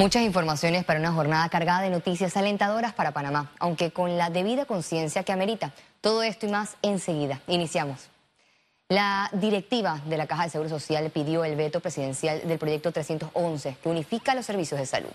Muchas informaciones para una jornada cargada de noticias alentadoras para Panamá, aunque con la debida conciencia que amerita. Todo esto y más enseguida. Iniciamos. La directiva de la Caja de Seguro Social pidió el veto presidencial del proyecto 311 que unifica los servicios de salud.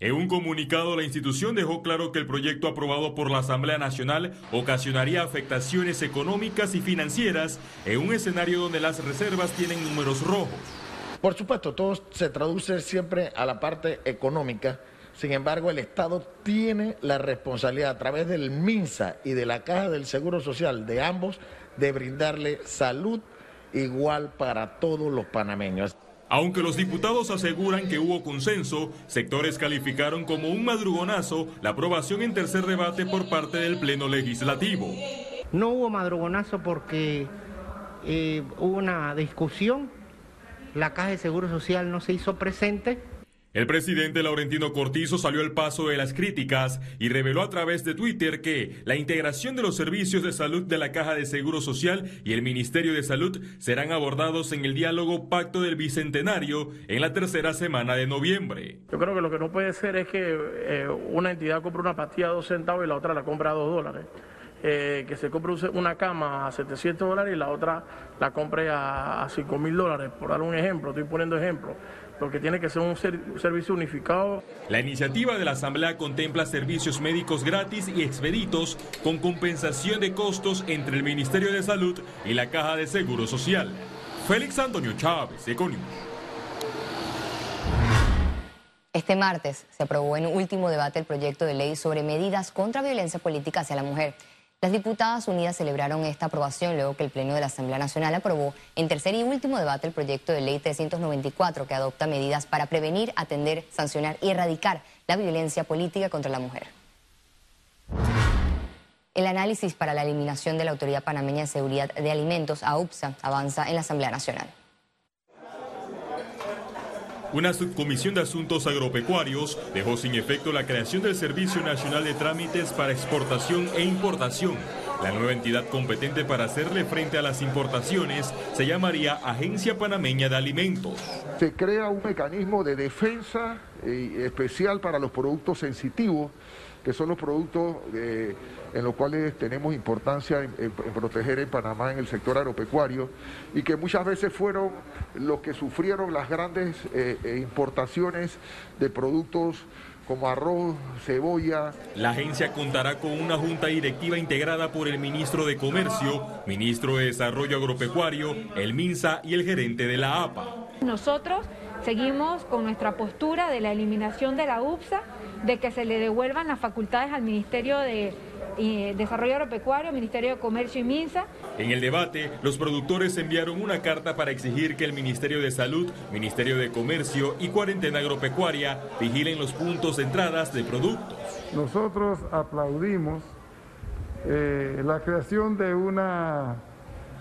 En un comunicado, la institución dejó claro que el proyecto aprobado por la Asamblea Nacional ocasionaría afectaciones económicas y financieras en un escenario donde las reservas tienen números rojos. Por supuesto, todo se traduce siempre a la parte económica. Sin embargo, el Estado tiene la responsabilidad a través del MINSA y de la Caja del Seguro Social de ambos de brindarle salud igual para todos los panameños. Aunque los diputados aseguran que hubo consenso, sectores calificaron como un madrugonazo la aprobación en tercer debate por parte del Pleno Legislativo. No hubo madrugonazo porque eh, hubo una discusión la Caja de Seguro Social no se hizo presente. El presidente Laurentino Cortizo salió al paso de las críticas y reveló a través de Twitter que la integración de los servicios de salud de la Caja de Seguro Social y el Ministerio de Salud serán abordados en el diálogo Pacto del Bicentenario en la tercera semana de noviembre. Yo creo que lo que no puede ser es que eh, una entidad compre una pastilla a dos centavos y la otra la compra a dos dólares. Eh, que se compre una cama a 700 dólares y la otra la compre a, a 5 mil dólares, por dar un ejemplo, estoy poniendo ejemplo porque tiene que ser un, servicio unificado. La iniciativa de la Asamblea contempla servicios médicos gratis y expeditos con compensación de costos entre el Ministerio de Salud y la Caja de Seguro Social. Félix Antonio Chávez, Econius. Este martes se aprobó en último debate el proyecto de ley sobre medidas contra violencia política hacia la mujer. Las diputadas unidas celebraron esta aprobación luego que el Pleno de la Asamblea Nacional aprobó en tercer y último debate el proyecto de ley 394 que adopta medidas para prevenir, atender, sancionar y erradicar la violencia política contra la mujer. El análisis para la eliminación de la Autoridad Panameña de Seguridad de Alimentos, AUPSA, avanza en la Asamblea Nacional. Una subcomisión de asuntos agropecuarios dejó sin efecto la creación del Servicio Nacional de Trámites para Exportación e Importación. La nueva entidad competente para hacerle frente a las importaciones se llamaría Agencia Panameña de Alimentos. Se crea un mecanismo de defensa eh, especial para los productos sensitivos, que son los productos eh, en los cuales tenemos importancia en, proteger en Panamá en el sector agropecuario y que muchas veces fueron los que sufrieron las grandes eh, importaciones de productos como arroz, cebolla. La agencia contará con una junta directiva integrada por el ministro de Comercio, ministro de Desarrollo Agropecuario, el MINSA y el gerente de la APA. Nosotros seguimos con nuestra postura de la eliminación de la UPSA, de que se le devuelvan las facultades al Ministerio de Desarrollo Agropecuario, Ministerio de Comercio y MINSA. En el debate, los productores enviaron una carta para exigir que el Ministerio de Salud, Ministerio de Comercio y Cuarentena Agropecuaria vigilen los puntos de entradas de productos. Nosotros aplaudimos eh, la creación de una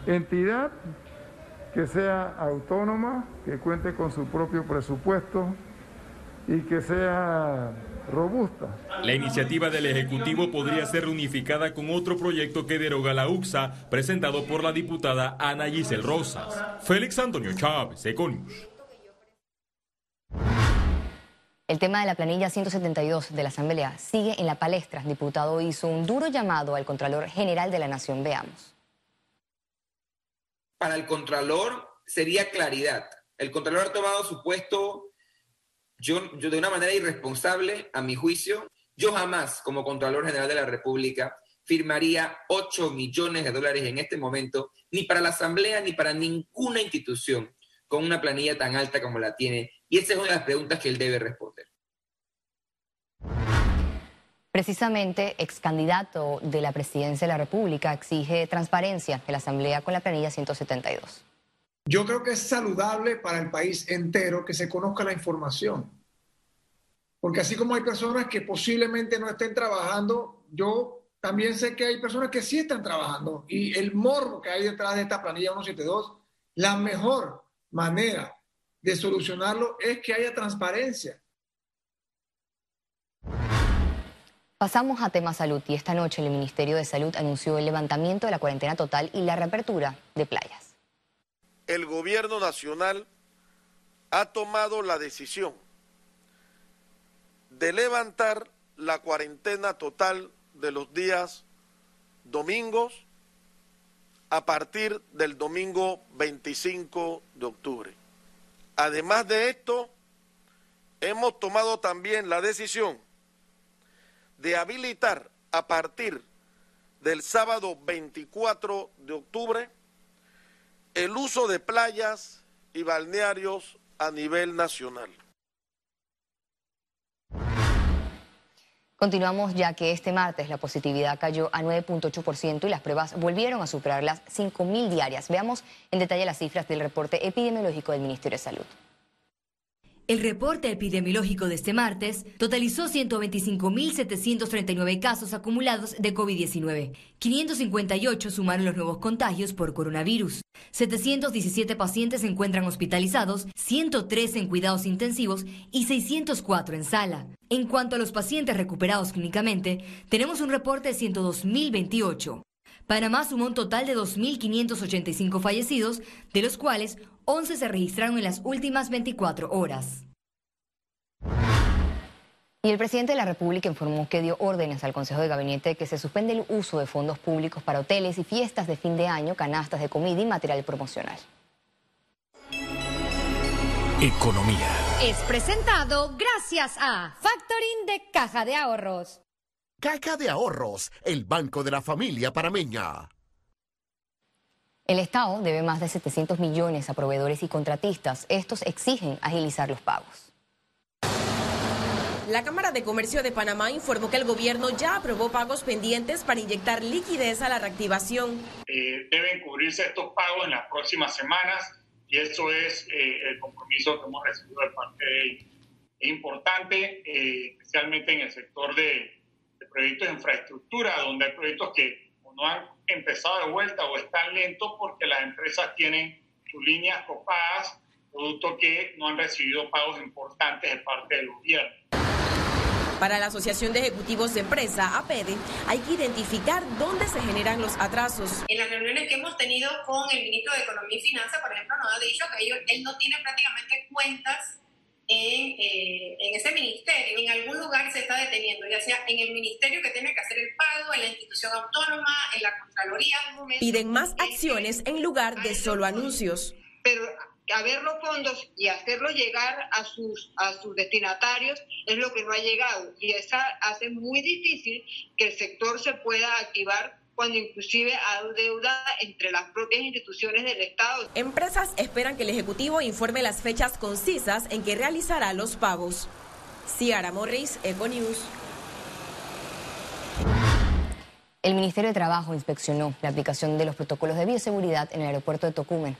entidad que sea autónoma, que cuente con su propio presupuesto y que sea robusta. La iniciativa del Ejecutivo podría ser unificada con otro proyecto que deroga la UXA, presentado por la diputada Ana Giselle Rosas. Félix Antonio Chávez, Econius. El tema de la planilla 172 de la Asamblea sigue en la palestra. El diputado hizo un duro llamado al Contralor General de la Nación. Veamos. Para el Contralor sería claridad. El Contralor ha tomado su puesto yo, de una manera irresponsable, a mi juicio, yo jamás, como Contralor General de la República, firmaría 8 millones de dólares en este momento, ni para la Asamblea ni para ninguna institución con una planilla tan alta como la tiene. Y esa es una de las preguntas que él debe responder. Precisamente, ex candidato de la presidencia de la República exige transparencia en la Asamblea con la planilla 172. Yo creo que es saludable para el país entero que se conozca la información. Porque así como hay personas que posiblemente no estén trabajando, yo también sé que hay personas que sí están trabajando. Y el morro que hay detrás de esta planilla 172, la mejor manera de solucionarlo es que haya transparencia. Pasamos a tema salud y esta noche el Ministerio de Salud anunció el levantamiento de la cuarentena total y la reapertura de playas el gobierno nacional ha tomado la decisión de levantar la cuarentena total de los días domingos a partir del domingo 25 de octubre. Además de esto, hemos tomado también la decisión de habilitar a partir del sábado 24 de octubre el uso de playas y balnearios a nivel nacional. Continuamos ya que este martes la positividad cayó a 9.8% y las pruebas volvieron a superar las 5.000 diarias. Veamos en detalle las cifras del reporte epidemiológico del Ministerio de Salud. El reporte epidemiológico de este martes totalizó 125.739 casos acumulados de COVID-19. 558 sumaron los nuevos contagios por coronavirus. 717 pacientes se encuentran hospitalizados, 103 en cuidados intensivos y 604 en sala. En cuanto a los pacientes recuperados clínicamente, tenemos un reporte de 102.028. Panamá sumó un total de 2.585 fallecidos, de los cuales 11 se registraron en las últimas 24 horas. Y el presidente de la República informó que dio órdenes al Consejo de Gabinete de que se suspende el uso de fondos públicos para hoteles y fiestas de fin de año, canastas de comida y material promocional. Economía. Es presentado gracias a Factoring de Caja de Ahorros. Caja de Ahorros, el banco de la familia parameña. El Estado debe más de 700 millones a proveedores y contratistas. Estos exigen agilizar los pagos. La Cámara de Comercio de Panamá informó que el gobierno ya aprobó pagos pendientes para inyectar liquidez a la reactivación. Eh, deben cubrirse estos pagos en las próximas semanas y eso es eh, el compromiso que hemos recibido de parte de ellos. Es importante, eh, especialmente en el sector de, de proyectos de infraestructura, donde hay proyectos que no han empezado de vuelta o están lentos porque las empresas tienen sus líneas copadas, producto que no han recibido pagos importantes de parte del gobierno. Para la Asociación de Ejecutivos de Empresa, APEDE, hay que identificar dónde se generan los atrasos. En las reuniones que hemos tenido con el ministro de Economía y Finanzas, por ejemplo, nos ha dicho que él no tiene prácticamente cuentas en, eh, en, ese ministerio, en algún lugar se está deteniendo, ya sea en el ministerio que tiene que hacer el pago, en la institución autónoma, en la Contraloría. Piden más acciones en lugar de solo anuncios. Pero a ver los fondos y hacerlo llegar a sus, a sus destinatarios es lo que no ha llegado y eso hace muy difícil que el sector se pueda activar cuando inclusive hay deuda entre las propias instituciones del Estado. Empresas esperan que el Ejecutivo informe las fechas concisas en que realizará los pagos. Ciara Morris, Econews. El Ministerio de Trabajo inspeccionó la aplicación de los protocolos de bioseguridad en el aeropuerto de Tocumen.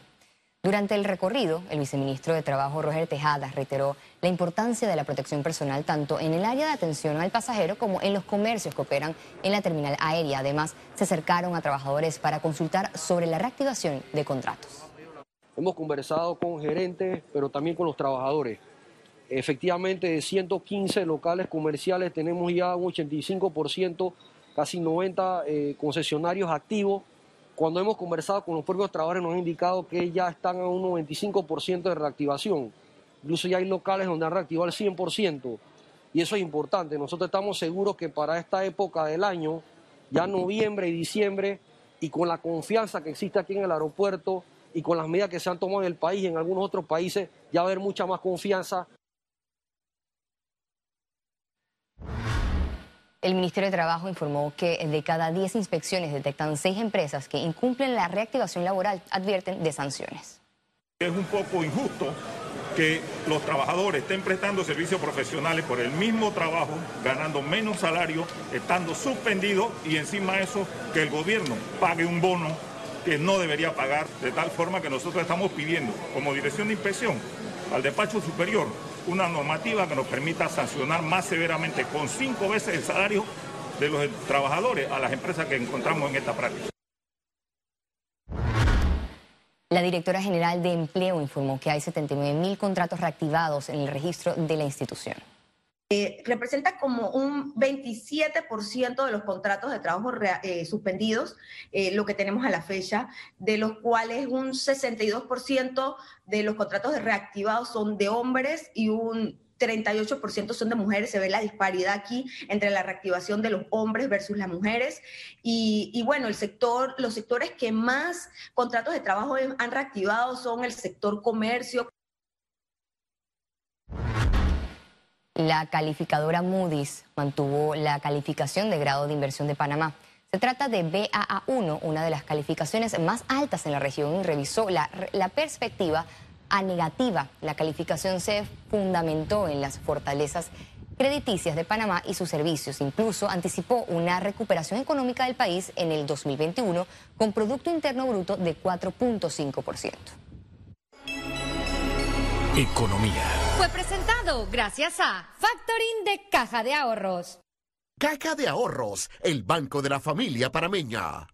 Durante el recorrido, el viceministro de Trabajo, Roger Tejada, reiteró la importancia de la protección personal tanto en el área de atención al pasajero como en los comercios que operan en la terminal aérea. Además, se acercaron a trabajadores para consultar sobre la reactivación de contratos. Hemos conversado con gerentes, pero también con los trabajadores. Efectivamente, de 115 locales comerciales tenemos ya un 85%, casi 90 eh, concesionarios activos cuando hemos conversado con los propios trabajadores nos han indicado que ya están a un 95% de reactivación. Incluso ya hay locales donde han reactivado el 100%. Y eso es importante. Nosotros estamos seguros que para esta época del año, ya noviembre y diciembre, y con la confianza que existe aquí en el aeropuerto y con las medidas que se han tomado en el país y en algunos otros países, ya va a haber mucha más confianza. El Ministerio de Trabajo informó que de cada 10 inspecciones detectan 6 empresas que incumplen la reactivación laboral, advierten de sanciones. Es un poco injusto que los trabajadores estén prestando servicios profesionales por el mismo trabajo, ganando menos salario, estando suspendidos y encima eso que el gobierno pague un bono que no debería pagar, de tal forma que nosotros estamos pidiendo como dirección de inspección al despacho superior una normativa que nos permita sancionar más severamente con cinco veces el salario de los trabajadores a las empresas que encontramos en esta práctica. La directora general de Empleo informó que hay 79 mil contratos reactivados en el registro de la institución. Eh, representa como un 27% de los contratos de trabajo eh, suspendidos, eh, lo que tenemos a la fecha, de los cuales un 62% de los contratos reactivados son de hombres y un 38% son de mujeres, se ve la disparidad aquí entre la reactivación de los hombres versus las mujeres. Y, y, bueno, el sector, los sectores que más contratos de trabajo han reactivado son el sector comercio. La calificadora Moody's mantuvo la calificación de grado de inversión de Panamá. Se trata de BAA1, una de las calificaciones más altas en la región, y revisó la, la perspectiva a negativa. La calificación se fundamentó en las fortalezas crediticias de Panamá y sus servicios. Incluso anticipó una recuperación económica del país en el 2021 con Producto Interno Bruto de 4.5%. Economía. Fue presentado gracias a Factoring de Caja de Ahorros. Caja de Ahorros, el banco de la familia parameña.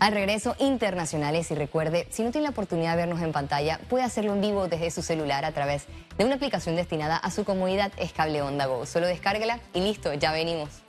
Al regreso, internacionales y recuerde, si no tiene la oportunidad de vernos en pantalla, puede hacerlo en vivo desde su celular a través de una aplicación destinada a su comunidad es Cable Onda Go. Solo descárguela y listo, ya venimos.